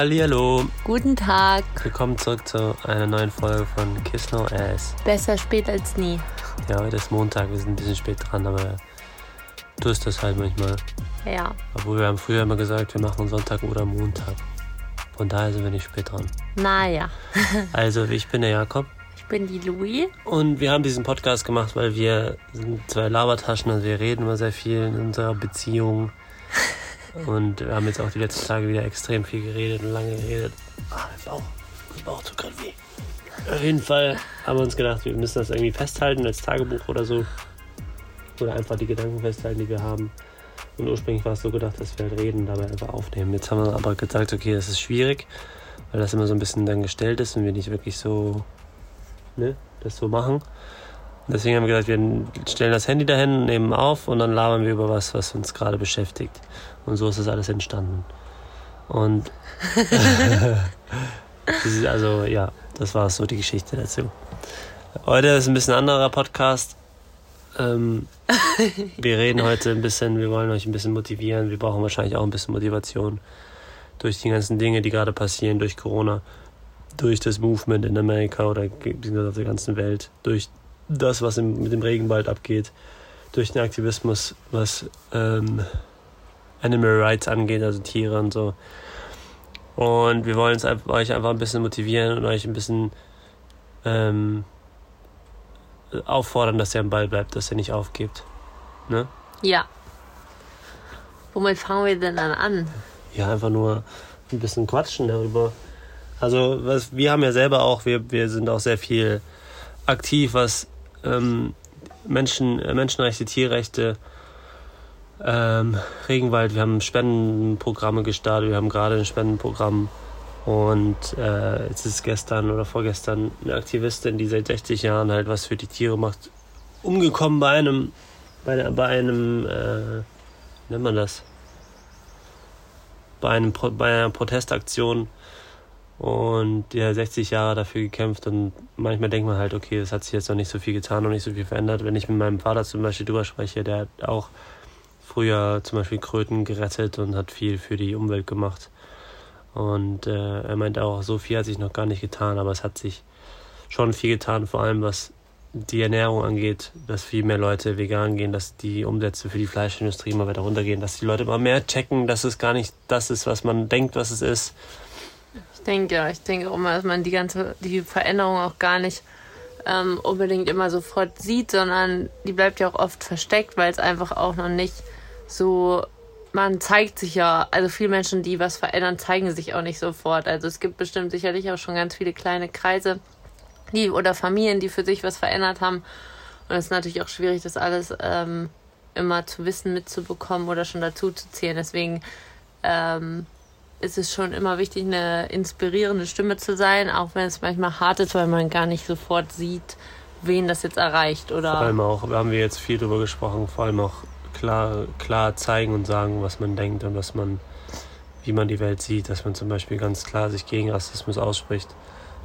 Hallihallo. Guten Tag. Willkommen zurück zu einer neuen Folge von Kiss No Ass. Besser spät als nie. Ja, heute ist Montag, wir sind ein bisschen spät dran, aber du ist das halt manchmal. Ja. Obwohl wir haben früher immer gesagt, wir machen Sonntag oder Montag. Von daher sind wir nicht spät dran. Naja. Also, ich bin der Jakob Ich bin die Louis. und wir haben diesen Podcast gemacht, weil wir sind zwei Labertaschen und wir reden immer sehr viel in unserer Beziehung. Und wir haben jetzt auch die letzten Tage wieder extrem viel geredet und lange geredet. Ah, mein Bauch. Mein Bauch tut gerade weh. Auf jeden Fall haben wir uns gedacht, wir müssen das irgendwie festhalten als Tagebuch oder so. Oder einfach die Gedanken festhalten, die wir haben. Und ursprünglich war es so gedacht, dass wir halt reden, dabei einfach aufnehmen. Jetzt haben wir aber gesagt, okay, das ist schwierig, weil das immer so ein bisschen dann gestellt ist und wir nicht wirklich so, ne, das so machen. Deswegen haben wir gesagt, wir stellen das Handy dahin, nehmen auf und dann labern wir über was, was uns gerade beschäftigt. Und so ist das alles entstanden. Und also ja, das war so die Geschichte dazu. Heute ist ein bisschen anderer Podcast. Ähm, wir reden heute ein bisschen, wir wollen euch ein bisschen motivieren. Wir brauchen wahrscheinlich auch ein bisschen Motivation durch die ganzen Dinge, die gerade passieren, durch Corona, durch das Movement in Amerika oder auf der ganzen Welt, durch das, was im, mit dem Regenwald abgeht, durch den Aktivismus, was ähm, Animal Rights angeht, also Tiere und so. Und wir wollen euch einfach ein bisschen motivieren und euch ein bisschen ähm, auffordern, dass ihr am Ball bleibt, dass ihr nicht aufgebt. Ne? Ja. Womit fangen wir denn dann an? Ja, einfach nur ein bisschen quatschen darüber. Also, was, wir haben ja selber auch, wir, wir sind auch sehr viel aktiv, was ähm, Menschen, äh, Menschenrechte, Tierrechte, ähm, Regenwald, wir haben Spendenprogramme gestartet, wir haben gerade ein Spendenprogramm und äh, jetzt ist gestern oder vorgestern eine Aktivistin, die seit 60 Jahren halt was für die Tiere macht, umgekommen bei einem, bei, bei einem, äh, wie nennt man das? Bei, einem, bei einer Protestaktion und hat 60 Jahre dafür gekämpft und manchmal denkt man halt, okay, das hat sich jetzt noch nicht so viel getan und nicht so viel verändert. Wenn ich mit meinem Vater zum Beispiel drüber spreche, der hat auch früher zum Beispiel Kröten gerettet und hat viel für die Umwelt gemacht. Und äh, er meinte auch, so viel hat sich noch gar nicht getan, aber es hat sich schon viel getan, vor allem was die Ernährung angeht, dass viel mehr Leute vegan gehen, dass die Umsätze für die Fleischindustrie immer weiter runtergehen, dass die Leute immer mehr checken, dass es gar nicht das ist, was man denkt, was es ist. Ich denke, ja, ich denke auch immer, dass man die ganze, die Veränderung auch gar nicht ähm, unbedingt immer sofort sieht, sondern die bleibt ja auch oft versteckt, weil es einfach auch noch nicht so, man zeigt sich ja, also viele Menschen, die was verändern, zeigen sich auch nicht sofort. Also es gibt bestimmt sicherlich auch schon ganz viele kleine Kreise, die oder Familien, die für sich was verändert haben. Und es ist natürlich auch schwierig, das alles ähm, immer zu wissen, mitzubekommen oder schon dazu zu zählen. Deswegen ähm, ist es schon immer wichtig, eine inspirierende Stimme zu sein, auch wenn es manchmal hart ist, weil man gar nicht sofort sieht, wen das jetzt erreicht. Oder Vor allem auch, haben wir jetzt viel drüber gesprochen, vor allem auch klar, klar zeigen und sagen, was man denkt und was man, wie man die Welt sieht, dass man zum Beispiel ganz klar sich gegen Rassismus ausspricht,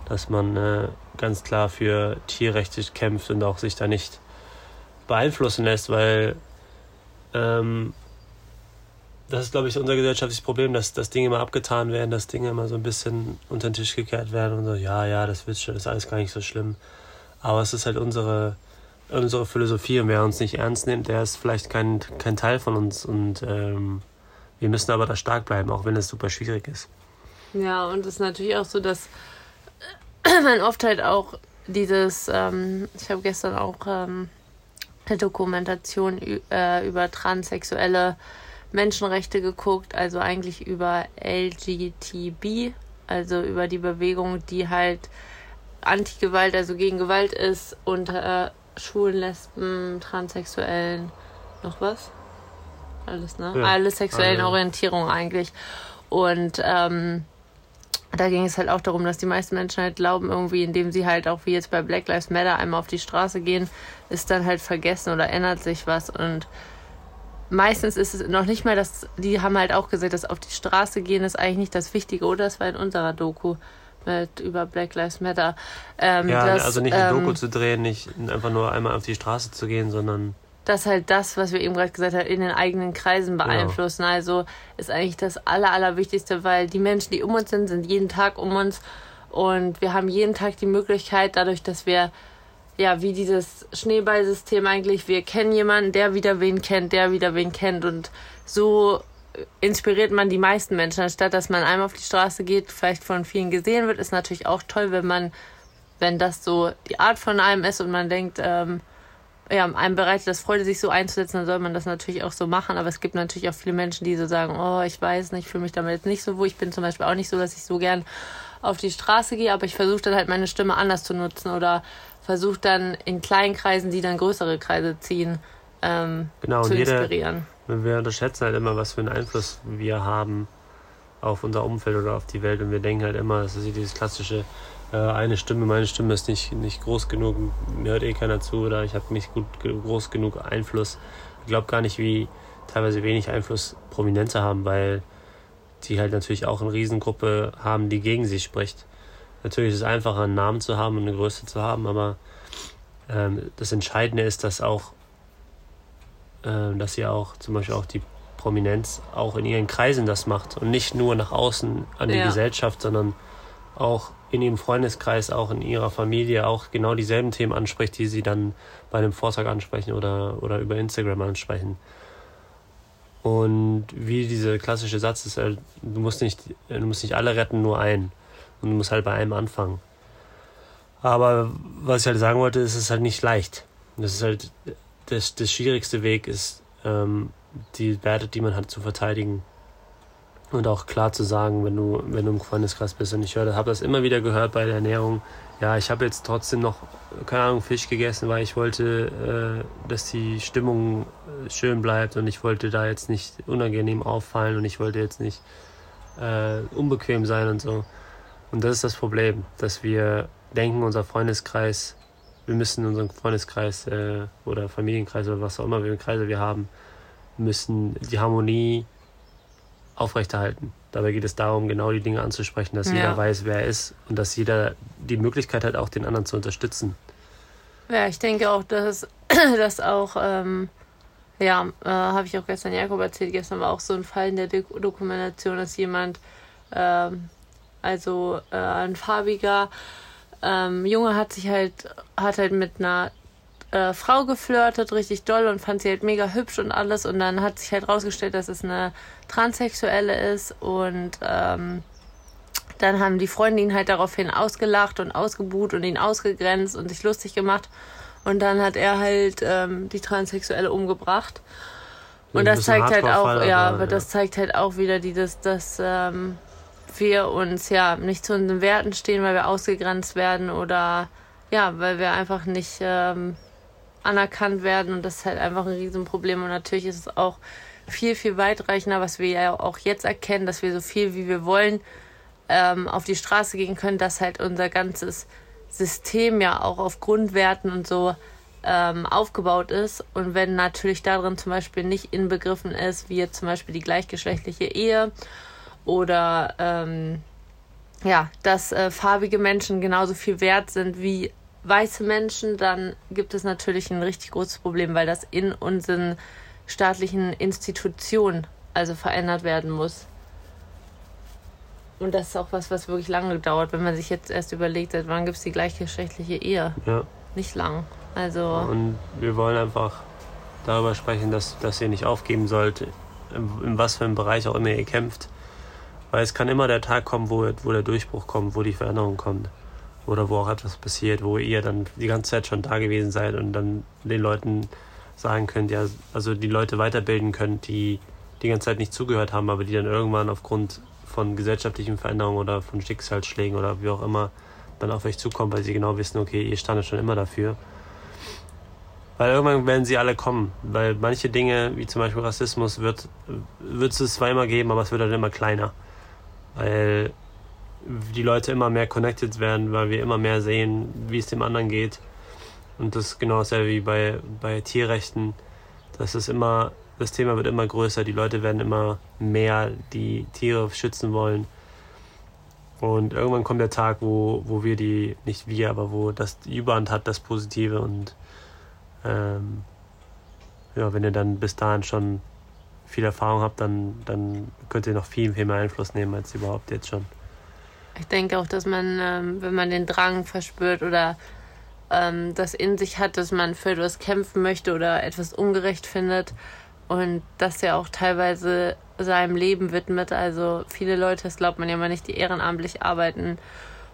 dass man äh, ganz klar für Tierrechte kämpft und auch sich da nicht beeinflussen lässt, weil ähm, das ist, glaube ich, unser gesellschaftliches Problem, dass, dass Dinge immer abgetan werden, dass Dinge immer so ein bisschen unter den Tisch gekehrt werden und so, ja, ja, das wird schon, ist alles gar nicht so schlimm. Aber es ist halt unsere, unsere Philosophie und wer uns nicht ernst nimmt, der ist vielleicht kein, kein Teil von uns und ähm, wir müssen aber da stark bleiben, auch wenn es super schwierig ist. Ja, und es ist natürlich auch so, dass man oft halt auch dieses, ähm, ich habe gestern auch ähm, eine Dokumentation äh, über transsexuelle Menschenrechte geguckt, also eigentlich über LGTB, also über die Bewegung, die halt Anti-Gewalt, also gegen Gewalt ist, unter Schwulen, Lesben, Transsexuellen, noch was? Alles, ne? Ja, Alle sexuellen alle. Orientierungen eigentlich. Und ähm, da ging es halt auch darum, dass die meisten Menschen halt glauben, irgendwie, indem sie halt auch wie jetzt bei Black Lives Matter einmal auf die Straße gehen, ist dann halt vergessen oder ändert sich was. Und meistens ist es noch nicht mal das, die haben halt auch gesagt, dass auf die Straße gehen ist eigentlich nicht das Wichtige, oder? Das war in unserer Doku mit über Black Lives Matter. Ähm, Ja, dass, also nicht eine ähm, Doku zu drehen, nicht einfach nur einmal auf die Straße zu gehen, sondern dass halt das, was wir eben gerade gesagt haben, in den eigenen Kreisen beeinflussen. Ja. Also ist eigentlich das Aller, Allerwichtigste, weil die Menschen, die um uns sind, sind jeden Tag um uns und wir haben jeden Tag die Möglichkeit, dadurch, dass wir ja, wie dieses Schneeballsystem eigentlich, wir kennen jemanden, der wieder wen kennt, der wieder wen kennt und so inspiriert man die meisten Menschen, anstatt dass man einmal auf die Straße geht, vielleicht von vielen gesehen wird, ist natürlich auch toll, wenn man, wenn das so die Art von einem ist und man denkt, ähm, ja, einem bereitet das Freude, sich so einzusetzen, dann soll man das natürlich auch so machen. Aber es gibt natürlich auch viele Menschen, die so sagen, oh, ich weiß nicht, ich fühle mich damit jetzt nicht so wohl. Ich bin zum Beispiel auch nicht so, dass ich so gern auf die Straße gehe, aber ich versuche dann halt meine Stimme anders zu nutzen oder versuche dann in kleinen Kreisen, die dann größere Kreise ziehen, ähm, genau, zu inspirieren. Wir unterschätzen halt immer, was für einen Einfluss wir haben auf unser Umfeld oder auf die Welt und wir denken halt immer, das ist dieses klassische äh, eine Stimme, meine Stimme ist nicht, nicht groß genug, mir hört eh keiner zu oder ich habe nicht gut groß genug Einfluss. Ich glaube gar nicht, wie teilweise wenig Einfluss Prominente haben, weil die halt natürlich auch eine Riesengruppe haben, die gegen sie spricht. Natürlich ist es einfacher, einen Namen zu haben und eine Größe zu haben, aber ähm, das Entscheidende ist, dass auch, äh, dass sie auch zum Beispiel auch die Prominenz auch in ihren Kreisen das macht und nicht nur nach außen an die ja. Gesellschaft, sondern auch in ihrem Freundeskreis, auch in ihrer Familie auch genau dieselben Themen anspricht, die sie dann bei einem Vortrag ansprechen oder, oder über Instagram ansprechen. Und wie dieser klassische Satz ist, halt, du musst nicht, du musst nicht alle retten, nur einen. Und du musst halt bei einem anfangen. Aber was ich halt sagen wollte, ist es ist halt nicht leicht. Das ist halt das, das schwierigste Weg ist, ähm, die Werte, die man hat, zu verteidigen und auch klar zu sagen, wenn du, wenn du im Freundeskreis bist. Und ich habe das immer wieder gehört bei der Ernährung. Ja, ich habe jetzt trotzdem noch, keine Ahnung, Fisch gegessen, weil ich wollte, äh, dass die Stimmung äh, schön bleibt und ich wollte da jetzt nicht unangenehm auffallen und ich wollte jetzt nicht äh, unbequem sein und so. Und das ist das Problem, dass wir denken, unser Freundeskreis, wir müssen unseren Freundeskreis äh, oder Familienkreis oder was auch immer wir Kreise wir haben, müssen die Harmonie aufrechterhalten. Dabei geht es darum, genau die Dinge anzusprechen, dass ja. jeder weiß, wer er ist und dass jeder die Möglichkeit hat, auch den anderen zu unterstützen. Ja, ich denke auch, dass das auch, ähm, ja, äh, habe ich auch gestern Jakob erzählt, gestern war auch so ein Fall in der Dokumentation, dass jemand, ähm, also äh, ein farbiger ähm, Junge hat sich halt, hat halt mit einer äh, Frau geflirtet, richtig doll und fand sie halt mega hübsch und alles. Und dann hat sich halt rausgestellt, dass es eine Transsexuelle ist. Und ähm, dann haben die Freunde ihn halt daraufhin ausgelacht und ausgebuht und ihn ausgegrenzt und sich lustig gemacht. Und dann hat er halt ähm, die Transsexuelle umgebracht. Und das zeigt halt auch, ja, aber das zeigt halt auch wieder dieses, dass ähm, wir uns ja nicht zu unseren Werten stehen, weil wir ausgegrenzt werden oder ja, weil wir einfach nicht ähm, anerkannt werden. Und das ist halt einfach ein Riesenproblem. Und natürlich ist es auch viel, viel weitreichender, was wir ja auch jetzt erkennen, dass wir so viel wie wir wollen ähm, auf die Straße gehen können, dass halt unser ganzes System ja auch auf Grundwerten und so ähm, aufgebaut ist. Und wenn natürlich darin zum Beispiel nicht inbegriffen ist, wie jetzt zum Beispiel die gleichgeschlechtliche Ehe oder ähm, ja, dass äh, farbige Menschen genauso viel wert sind wie weiße Menschen, dann gibt es natürlich ein richtig großes Problem, weil das in unseren staatlichen Institutionen also verändert werden muss. Und das ist auch was, was wirklich lange dauert, wenn man sich jetzt erst überlegt, seit wann gibt es die gleichgeschlechtliche Ehe. Ja. Nicht lang. Also. Und wir wollen einfach darüber sprechen, dass, dass ihr nicht aufgeben sollt, in, in was für einem Bereich auch immer ihr kämpft. Weil es kann immer der Tag kommen, wo, wo der Durchbruch kommt, wo die Veränderung kommt oder wo auch etwas passiert, wo ihr dann die ganze Zeit schon da gewesen seid und dann den Leuten sagen könnt, ja, also die Leute weiterbilden könnt, die die ganze Zeit nicht zugehört haben, aber die dann irgendwann aufgrund von gesellschaftlichen Veränderungen oder von Schicksalsschlägen oder wie auch immer dann auf euch zukommen, weil sie genau wissen, okay, ihr standet schon immer dafür. Weil irgendwann werden sie alle kommen, weil manche Dinge, wie zum Beispiel Rassismus, wird, wird es immer geben, aber es wird dann immer kleiner. Weil die Leute immer mehr connected werden, weil wir immer mehr sehen, wie es dem anderen geht. Und das ist genau dasselbe wie bei, bei Tierrechten. Das ist immer, das Thema wird immer größer, die Leute werden immer mehr die Tiere schützen wollen. Und irgendwann kommt der Tag, wo, wo wir die, nicht wir, aber wo das die Überhand hat, das Positive und ähm, ja, wenn ihr dann bis dahin schon viel Erfahrung habt, dann, dann könnt ihr noch viel, viel mehr Einfluss nehmen als überhaupt jetzt schon. Ich denke auch, dass man, ähm, wenn man den Drang verspürt oder ähm, das in sich hat, dass man für etwas kämpfen möchte oder etwas ungerecht findet und das ja auch teilweise seinem Leben widmet. Also viele Leute, das glaubt man ja mal nicht, die ehrenamtlich arbeiten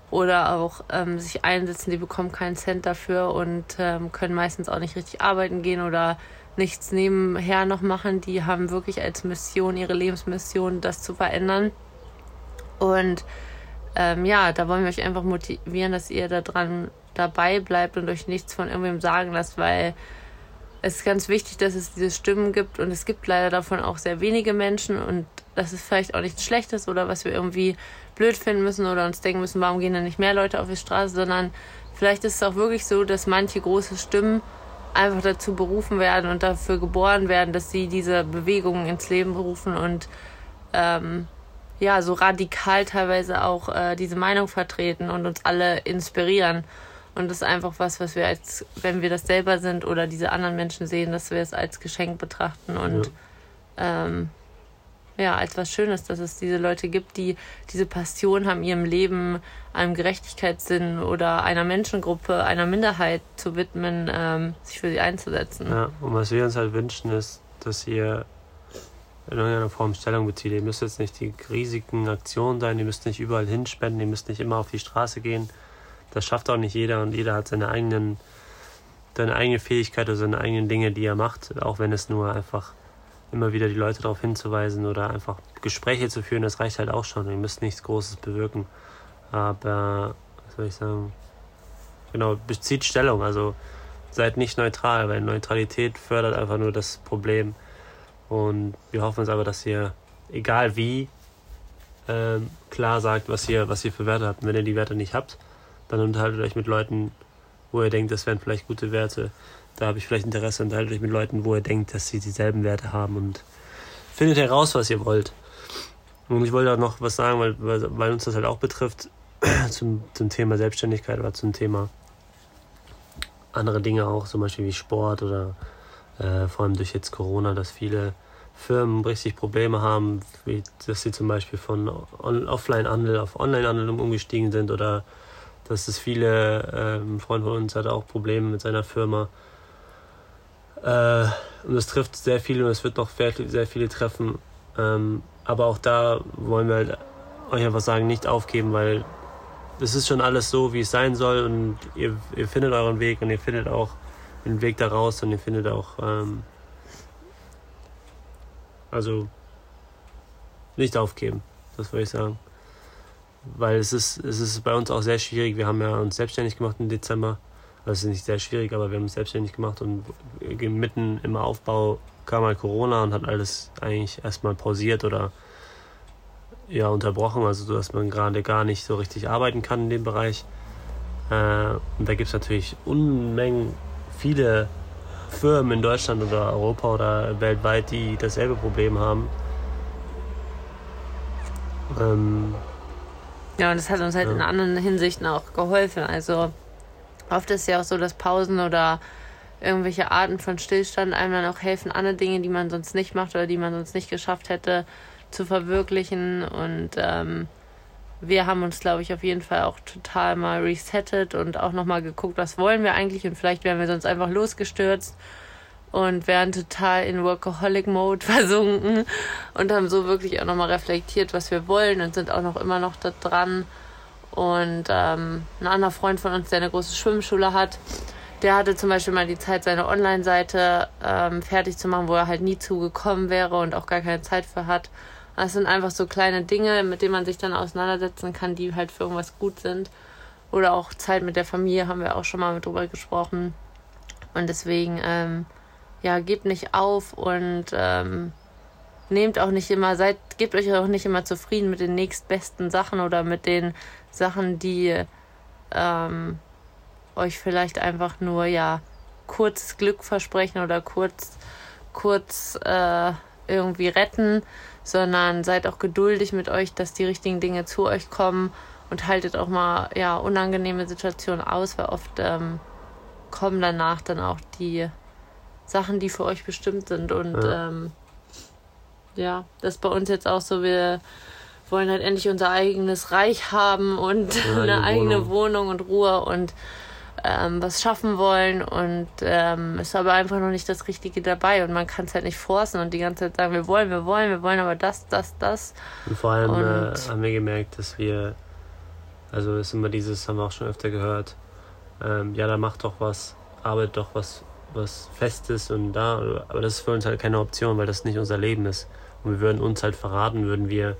oder auch ähm, sich einsetzen, die bekommen keinen Cent dafür und ähm, können meistens auch nicht richtig arbeiten gehen oder nichts nebenher noch machen. Die haben wirklich als Mission, ihre Lebensmission, das zu verändern. Und ähm, ja, da wollen wir euch einfach motivieren, dass ihr da dran dabei bleibt und euch nichts von irgendwem sagen lasst, weil es ist ganz wichtig, dass es diese Stimmen gibt und es gibt leider davon auch sehr wenige Menschen und das ist vielleicht auch nichts Schlechtes oder was wir irgendwie blöd finden müssen oder uns denken müssen, warum gehen denn nicht mehr Leute auf die Straße, sondern vielleicht ist es auch wirklich so, dass manche große Stimmen einfach dazu berufen werden und dafür geboren werden, dass sie diese Bewegungen ins Leben berufen und ähm, ja, so radikal teilweise auch äh, diese Meinung vertreten und uns alle inspirieren. Und das ist einfach was, was wir als, wenn wir das selber sind oder diese anderen Menschen sehen, dass wir es als Geschenk betrachten und ja. Ähm, ja, als was Schönes, dass es diese Leute gibt, die diese Passion haben, ihrem Leben einem Gerechtigkeitssinn oder einer Menschengruppe, einer Minderheit zu widmen, ähm, sich für sie einzusetzen. Ja, und was wir uns halt wünschen, ist, dass ihr in irgendeiner Form Stellung bezieht. Ihr müsst jetzt nicht die riesigen Aktionen sein, ihr müsst nicht überall hinspenden, ihr müsst nicht immer auf die Straße gehen. Das schafft auch nicht jeder und jeder hat seine eigenen, seine eigene Fähigkeit oder seine eigenen Dinge, die er macht, auch wenn es nur einfach immer wieder die Leute darauf hinzuweisen oder einfach Gespräche zu führen, das reicht halt auch schon. Ihr müsst nichts Großes bewirken. Aber, was soll ich sagen? Genau, bezieht Stellung. Also seid nicht neutral, weil Neutralität fördert einfach nur das Problem. Und wir hoffen uns aber, dass ihr, egal wie, ähm, klar sagt, was ihr, was ihr für Werte habt. Und wenn ihr die Werte nicht habt, dann unterhaltet euch mit Leuten, wo ihr denkt, das wären vielleicht gute Werte da habe ich vielleicht Interesse, unterhaltet euch mit Leuten, wo ihr denkt, dass sie dieselben Werte haben und findet heraus, was ihr wollt. Und ich wollte auch noch was sagen, weil, weil, uns das halt auch betrifft, zum, zum Thema Selbstständigkeit oder zum Thema andere Dinge auch, zum Beispiel wie Sport oder äh, vor allem durch jetzt Corona, dass viele Firmen richtig Probleme haben, wie, dass sie zum Beispiel von Offline-Handel auf Online-Handel umgestiegen sind oder dass es viele, äh, ein Freund von uns hat auch Probleme mit seiner Firma, äh, und es trifft sehr viele und es wird noch sehr viele treffen. Ähm, aber auch da wollen wir halt euch einfach sagen, nicht aufgeben, weil es ist schon alles so, wie es sein soll und ihr, ihr findet euren Weg und ihr findet auch den Weg da raus und ihr findet auch, ähm, also nicht aufgeben, das würde ich sagen. Weil es ist, es ist bei uns auch sehr schwierig. Wir haben ja uns selbstständig gemacht im Dezember das ist nicht sehr schwierig, aber wir haben es selbstständig gemacht und mitten im Aufbau kam halt Corona und hat alles eigentlich erstmal pausiert oder ja unterbrochen, also so, dass man gerade gar nicht so richtig arbeiten kann in dem Bereich. Äh, und da gibt es natürlich Unmengen viele Firmen in Deutschland oder Europa oder weltweit, die dasselbe Problem haben. Ähm, ja, und das hat uns halt ja. in anderen Hinsichten auch geholfen. Also Oft ist ja auch so, dass Pausen oder irgendwelche Arten von Stillstand einem dann auch helfen, andere Dinge, die man sonst nicht macht oder die man sonst nicht geschafft hätte, zu verwirklichen. Und ähm, wir haben uns, glaube ich, auf jeden Fall auch total mal resettet und auch nochmal geguckt, was wollen wir eigentlich und vielleicht wären wir sonst einfach losgestürzt und wären total in Workaholic-Mode versunken und haben so wirklich auch nochmal reflektiert, was wir wollen und sind auch noch immer noch da dran und ähm, ein anderer Freund von uns, der eine große Schwimmschule hat, der hatte zum Beispiel mal die Zeit, seine Online-Seite ähm, fertig zu machen, wo er halt nie zugekommen wäre und auch gar keine Zeit für hat. Das sind einfach so kleine Dinge, mit denen man sich dann auseinandersetzen kann, die halt für irgendwas gut sind. Oder auch Zeit mit der Familie haben wir auch schon mal mit drüber gesprochen. Und deswegen, ähm, ja, gebt nicht auf und ähm, nehmt auch nicht immer, seid, gebt euch auch nicht immer zufrieden mit den nächstbesten Sachen oder mit den Sachen, die ähm, euch vielleicht einfach nur ja kurz Glück versprechen oder kurz kurz äh, irgendwie retten, sondern seid auch geduldig mit euch, dass die richtigen Dinge zu euch kommen und haltet auch mal ja unangenehme Situationen aus, weil oft ähm, kommen danach dann auch die Sachen, die für euch bestimmt sind. Und ja, ähm, ja das ist bei uns jetzt auch so, wir wollen halt endlich unser eigenes Reich haben und ja, eine eigene Wohnung. Wohnung und Ruhe und ähm, was schaffen wollen und ähm, ist aber einfach noch nicht das Richtige dabei und man kann es halt nicht forcen und die ganze Zeit sagen, wir wollen, wir wollen, wir wollen aber das, das, das. Und vor allem und, äh, haben wir gemerkt, dass wir, also ist immer dieses, haben wir auch schon öfter gehört, ähm, ja, da macht doch was, arbeitet doch was, was Festes und da, aber das ist für uns halt keine Option, weil das nicht unser Leben ist. Und wir würden uns halt verraten, würden wir,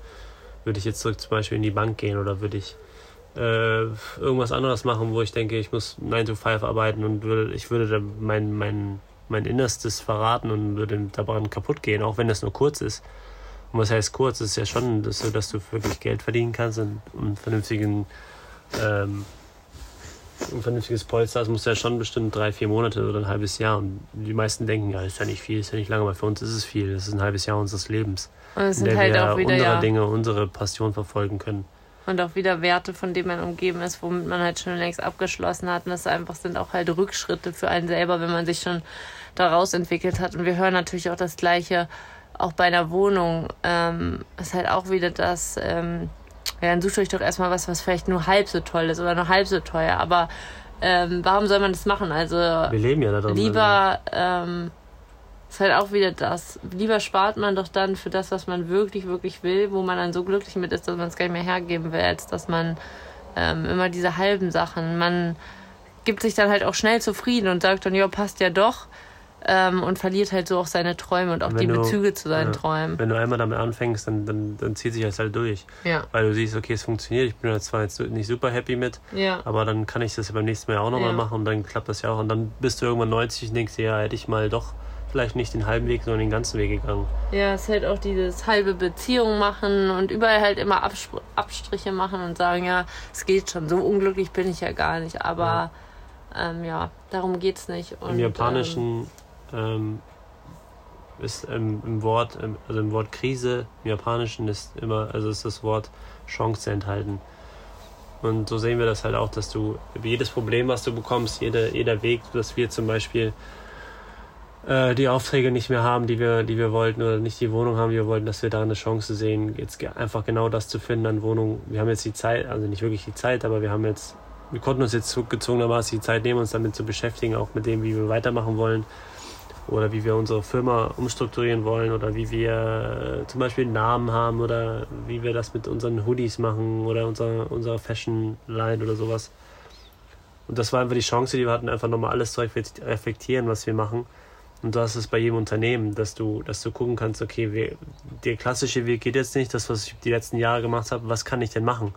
würde ich jetzt zurück zum Beispiel in die Bank gehen oder würde ich äh, irgendwas anderes machen, wo ich denke, ich muss 9 to 5 arbeiten und würde, ich würde da mein, mein, mein Innerstes verraten und würde daran kaputt gehen, auch wenn das nur kurz ist. Und was heißt kurz? Das ist ja schon so, dass du wirklich Geld verdienen kannst und, und vernünftigen ähm, ein vernünftiges Polster, das muss ja schon bestimmt drei, vier Monate oder ein halbes Jahr. Und die meisten denken, ja, ist ja nicht viel, ist ja nicht lange, aber für uns ist es viel. Das ist ein halbes Jahr unseres Lebens. Und es sind halt wir auch wieder, unsere ja. Dinge, unsere Passion verfolgen können und auch wieder Werte, von denen man umgeben ist, womit man halt schon längst abgeschlossen hat. Und das einfach sind auch halt Rückschritte für einen selber, wenn man sich schon daraus entwickelt hat. Und wir hören natürlich auch das Gleiche auch bei einer Wohnung. Ähm, ist halt auch wieder das, ähm, ja, dann sucht euch doch erstmal was, was vielleicht nur halb so toll ist oder nur halb so teuer. Aber ähm, warum soll man das machen? Also wir leben ja da drin. Lieber also. ähm, ist halt auch wieder das. Lieber spart man doch dann für das, was man wirklich, wirklich will, wo man dann so glücklich mit ist, dass man es gar nicht mehr hergeben will, als dass man ähm, immer diese halben Sachen. Man gibt sich dann halt auch schnell zufrieden und sagt dann, ja, passt ja doch. Ähm, und verliert halt so auch seine Träume und auch die du, Bezüge zu seinen ja, Träumen. Wenn du einmal damit anfängst, dann, dann, dann zieht sich das halt durch. Ja. Weil du siehst, okay, es funktioniert, ich bin da zwar jetzt nicht super happy mit, ja. aber dann kann ich das ja beim nächsten Mal auch nochmal ja. machen und dann klappt das ja auch. Und dann bist du irgendwann 90 und denkst ja, hätte ich mal doch vielleicht nicht den halben Weg, sondern den ganzen Weg gegangen. Ja, es ist halt auch dieses halbe Beziehung machen und überall halt immer Abspr Abstriche machen und sagen, ja, es geht schon, so unglücklich bin ich ja gar nicht, aber ja, ähm, ja darum geht's nicht. Und, Im Japanischen ähm, ist ähm, im Wort, ähm, also im Wort Krise, im Japanischen ist immer, also ist das Wort Chance enthalten. Und so sehen wir das halt auch, dass du jedes Problem, was du bekommst, jeder, jeder Weg, dass wir zum Beispiel äh, die Aufträge nicht mehr haben, die wir, die wir wollten, oder nicht die Wohnung haben, die wir wollten, dass wir da eine Chance sehen, jetzt einfach genau das zu finden an Wohnung. Wir haben jetzt die Zeit, also nicht wirklich die Zeit, aber wir haben jetzt, wir konnten uns jetzt gezwungenermaßen die Zeit nehmen, uns damit zu beschäftigen, auch mit dem, wie wir weitermachen wollen oder wie wir unsere Firma umstrukturieren wollen oder wie wir äh, zum Beispiel einen Namen haben oder wie wir das mit unseren Hoodies machen oder unserer, unserer Fashion Line oder sowas. Und das war einfach die Chance, die wir hatten, einfach nochmal alles zu reflektieren, was wir machen und hast es bei jedem Unternehmen, dass du, dass du gucken kannst, okay, wir, der klassische Weg geht jetzt nicht, das, was ich die letzten Jahre gemacht habe, was kann ich denn machen?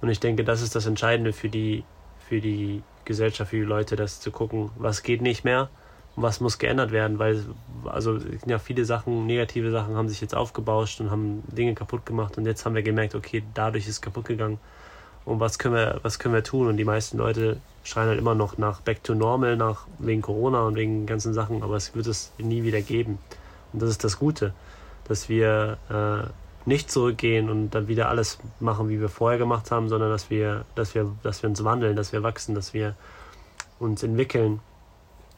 Und ich denke, das ist das Entscheidende für die, für die Gesellschaft, für die Leute, das zu gucken, was geht nicht mehr was muss geändert werden, weil, also, ja, viele Sachen, negative Sachen haben sich jetzt aufgebauscht und haben Dinge kaputt gemacht und jetzt haben wir gemerkt, okay, dadurch ist kaputt gegangen und was können wir, was können wir tun? Und die meisten Leute schreien halt immer noch nach Back to Normal, nach wegen Corona und wegen ganzen Sachen, aber es wird es nie wieder geben. Und das ist das Gute, dass wir äh, nicht zurückgehen und dann wieder alles machen, wie wir vorher gemacht haben, sondern dass wir, dass wir, dass wir uns wandeln, dass wir wachsen, dass wir uns entwickeln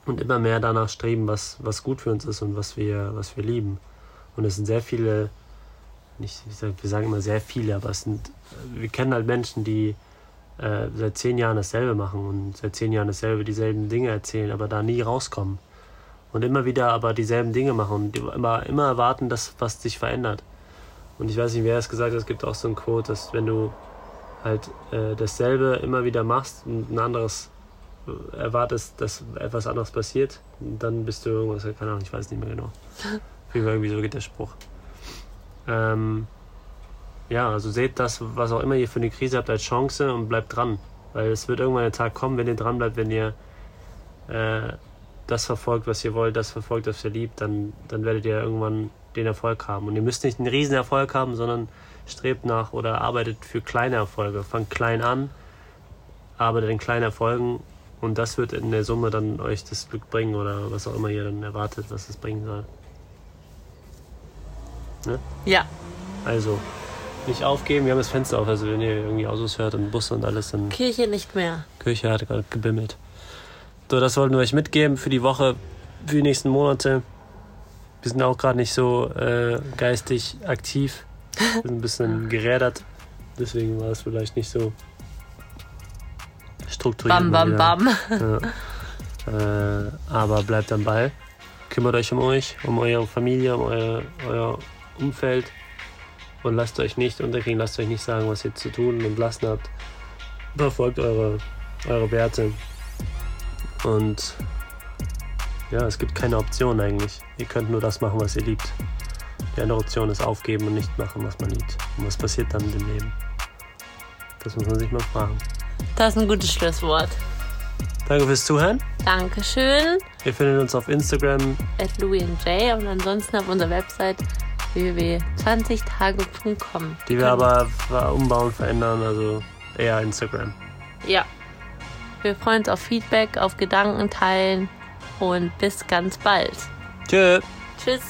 und immer mehr danach streben, was, was gut für uns ist und was wir, was wir lieben. Und es sind sehr viele nicht, wir sagen immer sehr viele, aber es sind, wir kennen halt Menschen, die äh, seit zehn Jahren dasselbe machen und seit zehn Jahren dasselbe, dieselben Dinge erzählen, aber da nie rauskommen. Und immer wieder aber dieselben Dinge machen und immer, immer erwarten, dass was sich verändert. Und ich weiß nicht, wer es gesagt hat, es gibt auch so ein Quote, dass wenn du halt äh, dasselbe immer wieder machst und ein anderes erwartest, dass etwas anderes passiert, dann bist du irgendwas, keine Ahnung, ich weiß nicht mehr genau. Irgendwie so geht der Spruch. Ähm, ja, also seht das, was auch immer ihr für eine Krise habt, als Chance und bleibt dran. Weil es wird irgendwann der Tag kommen, wenn ihr dran bleibt, wenn ihr äh, das verfolgt, was ihr wollt, das verfolgt, was ihr liebt, dann, dann werdet ihr irgendwann den Erfolg haben. Und ihr müsst nicht einen riesen Erfolg haben, sondern strebt nach oder arbeitet für kleine Erfolge. Fangt klein an, arbeitet in kleinen Erfolgen und das wird in der Summe dann euch das Glück bringen oder was auch immer ihr dann erwartet, was es bringen soll. Ne? Ja. Also, nicht aufgeben, wir haben das Fenster auf, also wenn ihr irgendwie Autos hört und Busse und alles, dann. Kirche nicht mehr. Kirche hat gerade gebimmelt. So, das wollten wir euch mitgeben für die Woche. für die nächsten Monate. Wir sind auch gerade nicht so äh, geistig aktiv. Wir sind ein bisschen gerädert. Deswegen war es vielleicht nicht so strukturiert. Bam, bam, bam. Ja. Äh, aber bleibt am Ball. Kümmert euch um euch, um eure Familie, um euer, euer Umfeld. Und lasst euch nicht unterkriegen, lasst euch nicht sagen, was ihr zu tun und lassen habt. Verfolgt eure, eure Werte. Und ja, es gibt keine Option eigentlich. Ihr könnt nur das machen, was ihr liebt. Die andere Option ist aufgeben und nicht machen, was man liebt. Und was passiert dann im Leben? Das muss man sich mal fragen. Das ist ein gutes Schlusswort. Danke fürs Zuhören. Dankeschön. Ihr findet uns auf Instagram, At Louis und Jay und ansonsten auf unserer Website www.20tage.com. die wir aber umbauen, verändern, also eher Instagram. Ja. Wir freuen uns auf Feedback, auf Gedanken teilen und bis ganz bald. Tschö. Tschüss.